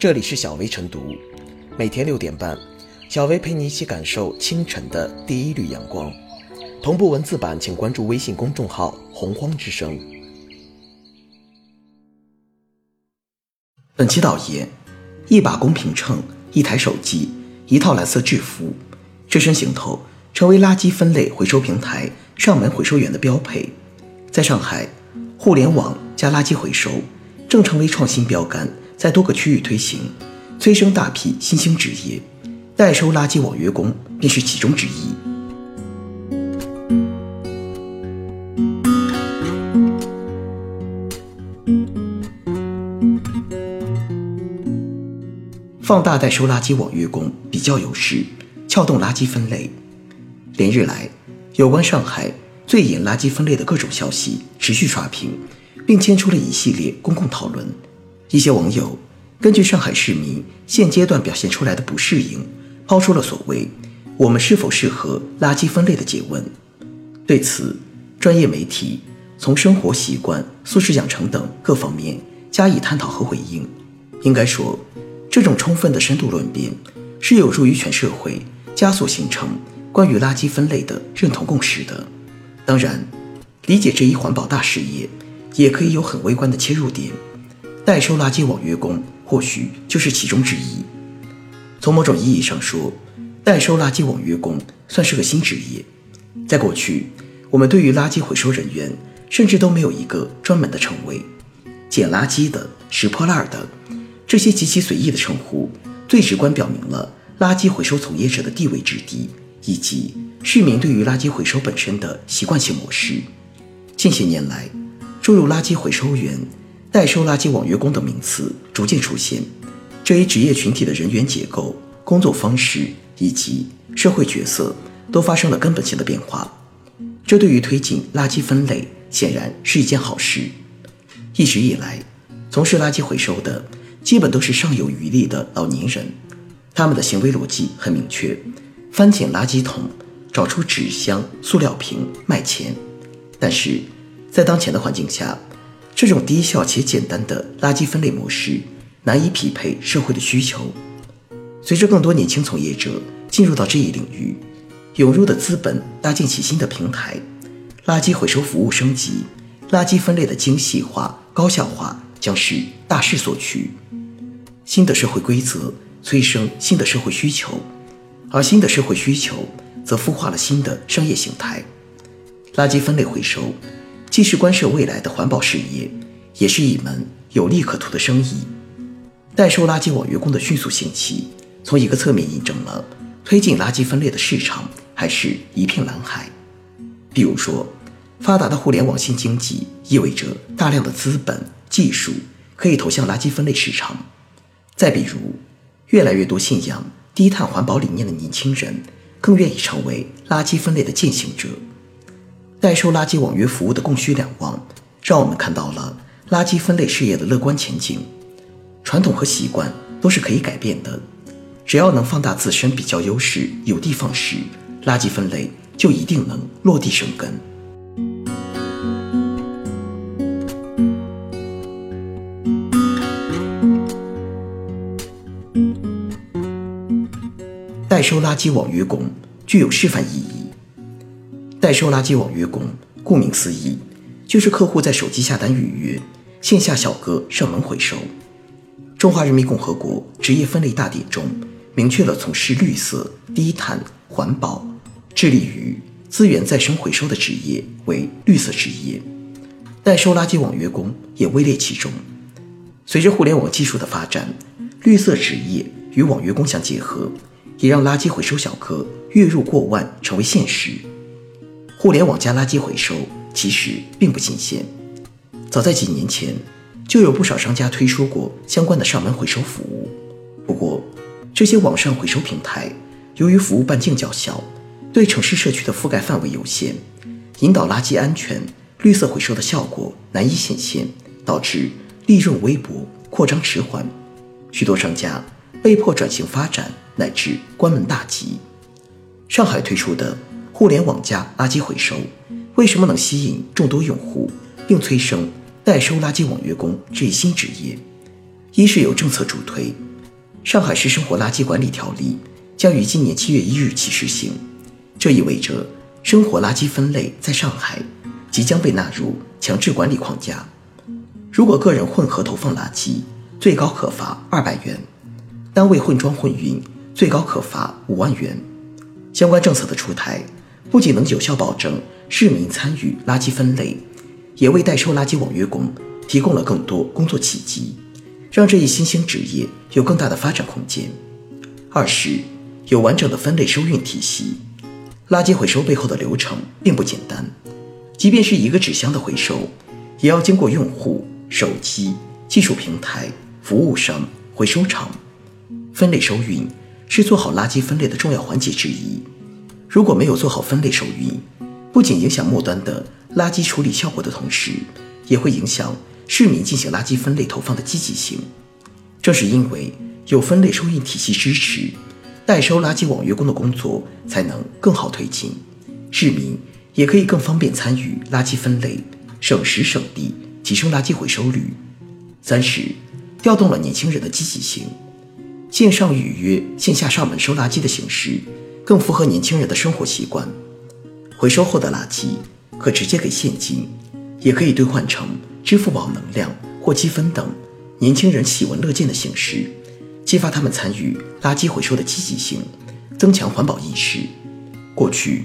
这里是小薇晨读，每天六点半，小薇陪你一起感受清晨的第一缕阳光。同步文字版，请关注微信公众号“洪荒之声”。本期导言：一把公平秤，一台手机，一套蓝色制服，这身行头成为垃圾分类回收平台上门回收员的标配。在上海，互联网加垃圾回收正成为创新标杆。在多个区域推行，催生大批新兴职业，代收垃圾网约工便是其中之一。放大代收垃圾网约工比较有势，撬动垃圾分类。连日来，有关上海最严垃圾分类的各种消息持续刷屏，并牵出了一系列公共讨论。一些网友根据上海市民现阶段表现出来的不适应，抛出了所谓“我们是否适合垃圾分类”的诘问。对此，专业媒体从生活习惯、素质养成等各方面加以探讨和回应。应该说，这种充分的深度论辩是有助于全社会加速形成关于垃圾分类的认同共识的。当然，理解这一环保大事业，也可以有很微观的切入点。代收垃圾网约工或许就是其中之一。从某种意义上说，代收垃圾网约工算是个新职业。在过去，我们对于垃圾回收人员甚至都没有一个专门的称谓。捡垃圾的、拾破烂的，这些极其随意的称呼，最直观表明了垃圾回收从业者的地位之低，以及市民对于垃圾回收本身的习惯性模式。近些年来，诸如垃圾回收员。代收垃圾网约工等名词逐渐出现，这一职业群体的人员结构、工作方式以及社会角色都发生了根本性的变化。这对于推进垃圾分类显然是一件好事。一直以来，从事垃圾回收的基本都是尚有余力的老年人，他们的行为逻辑很明确：翻捡垃圾桶，找出纸箱、塑料瓶卖钱。但是在当前的环境下，这种低效且简单的垃圾分类模式难以匹配社会的需求。随着更多年轻从业者进入到这一领域，涌入的资本搭建起新的平台，垃圾回收服务升级，垃圾分类的精细化、高效化将是大势所趋。新的社会规则催生新的社会需求，而新的社会需求则孵化了新的商业形态。垃圾分类回收。既是关涉未来的环保事业，也是一门有利可图的生意。代收垃圾网约工的迅速兴起，从一个侧面印证了推进垃圾分类的市场还是一片蓝海。比如说，发达的互联网新经济意味着大量的资本、技术可以投向垃圾分类市场。再比如，越来越多信仰低碳环保理念的年轻人，更愿意成为垃圾分类的践行者。代收垃圾网约服务的供需两旺，让我们看到了垃圾分类事业的乐观前景。传统和习惯都是可以改变的，只要能放大自身比较优势，有的放矢，垃圾分类就一定能落地生根。代收垃圾网约工具有示范意义。代收垃圾网约工，顾名思义，就是客户在手机下单预约，线下小哥上门回收。中华人民共和国职业分类大典中明确了从事绿色、低碳、环保、致力于资源再生回收的职业为绿色职业，代收垃圾网约工也位列其中。随着互联网技术的发展，绿色职业与网约工相结合，也让垃圾回收小哥月入过万成为现实。互联网加垃圾回收其实并不新鲜，早在几年前就有不少商家推出过相关的上门回收服务。不过，这些网上回收平台由于服务半径较小，对城市社区的覆盖范围有限，引导垃圾安全、绿色回收的效果难以显现，导致利润微薄、扩张迟缓，许多商家被迫转型发展乃至关门大吉。上海推出的。互联网加垃圾回收为什么能吸引众多用户，并催生代收垃圾网约工这一新职业？一是有政策助推，上海市生活垃圾管理条例将于今年七月一日起施行，这意味着生活垃圾分类在上海即将被纳入强制管理框架。如果个人混合投放垃圾，最高可罚二百元；单位混装混运，最高可罚五万元。相关政策的出台，不仅能有效保证市民参与垃圾分类，也为代收垃圾网约工提供了更多工作契机。让这一新兴职业有更大的发展空间。二是，有完整的分类收运体系。垃圾回收背后的流程并不简单，即便是一个纸箱的回收，也要经过用户、手机、技术平台、服务商、回收厂。分类收运是做好垃圾分类的重要环节之一。如果没有做好分类收运，不仅影响末端的垃圾处理效果的同时，也会影响。市民进行垃圾分类投放的积极性，正是因为有分类收运体系支持，代收垃圾网约工的工作才能更好推进，市民也可以更方便参与垃圾分类，省时省力，提升垃圾回收率。三是调动了年轻人的积极性，线上预约、线下上门收垃圾的形式更符合年轻人的生活习惯。回收后的垃圾可直接给现金，也可以兑换成。支付宝能量或积分等年轻人喜闻乐见的形式，激发他们参与垃圾回收的积极性，增强环保意识。过去，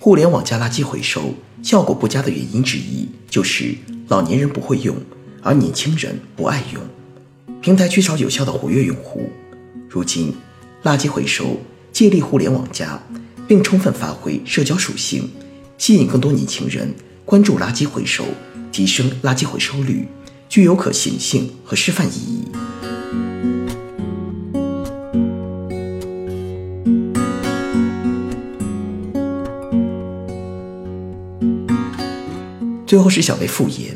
互联网加垃圾回收效果不佳的原因之一就是老年人不会用，而年轻人不爱用，平台缺少有效的活跃用户。如今，垃圾回收借力互联网加，并充分发挥社交属性，吸引更多年轻人关注垃圾回收。提升垃圾回收率，具有可行性和示范意义。最后是小薇复言，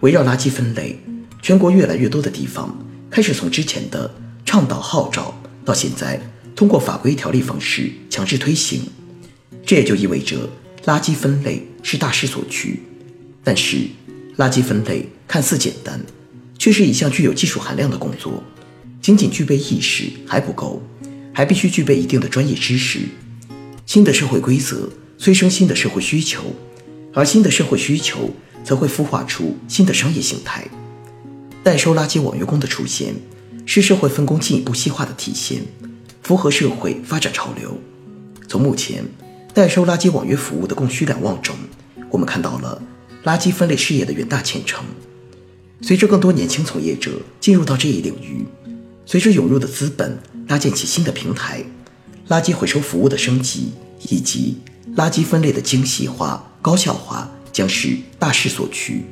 围绕垃圾分类，全国越来越多的地方开始从之前的倡导号召，到现在通过法规条例方式强制推行。这也就意味着垃圾分类是大势所趋。但是，垃圾分类看似简单，却是一项具有技术含量的工作。仅仅具备意识还不够，还必须具备一定的专业知识。新的社会规则催生新的社会需求，而新的社会需求则会孵化出新的商业形态。代收垃圾网约工的出现，是社会分工进一步细化的体现，符合社会发展潮流。从目前代收垃圾网约服务的供需两旺中，我们看到了。垃圾分类事业的远大前程，随着更多年轻从业者进入到这一领域，随着涌入的资本搭建起新的平台，垃圾回收服务的升级以及垃圾分类的精细化、高效化将是大势所趋。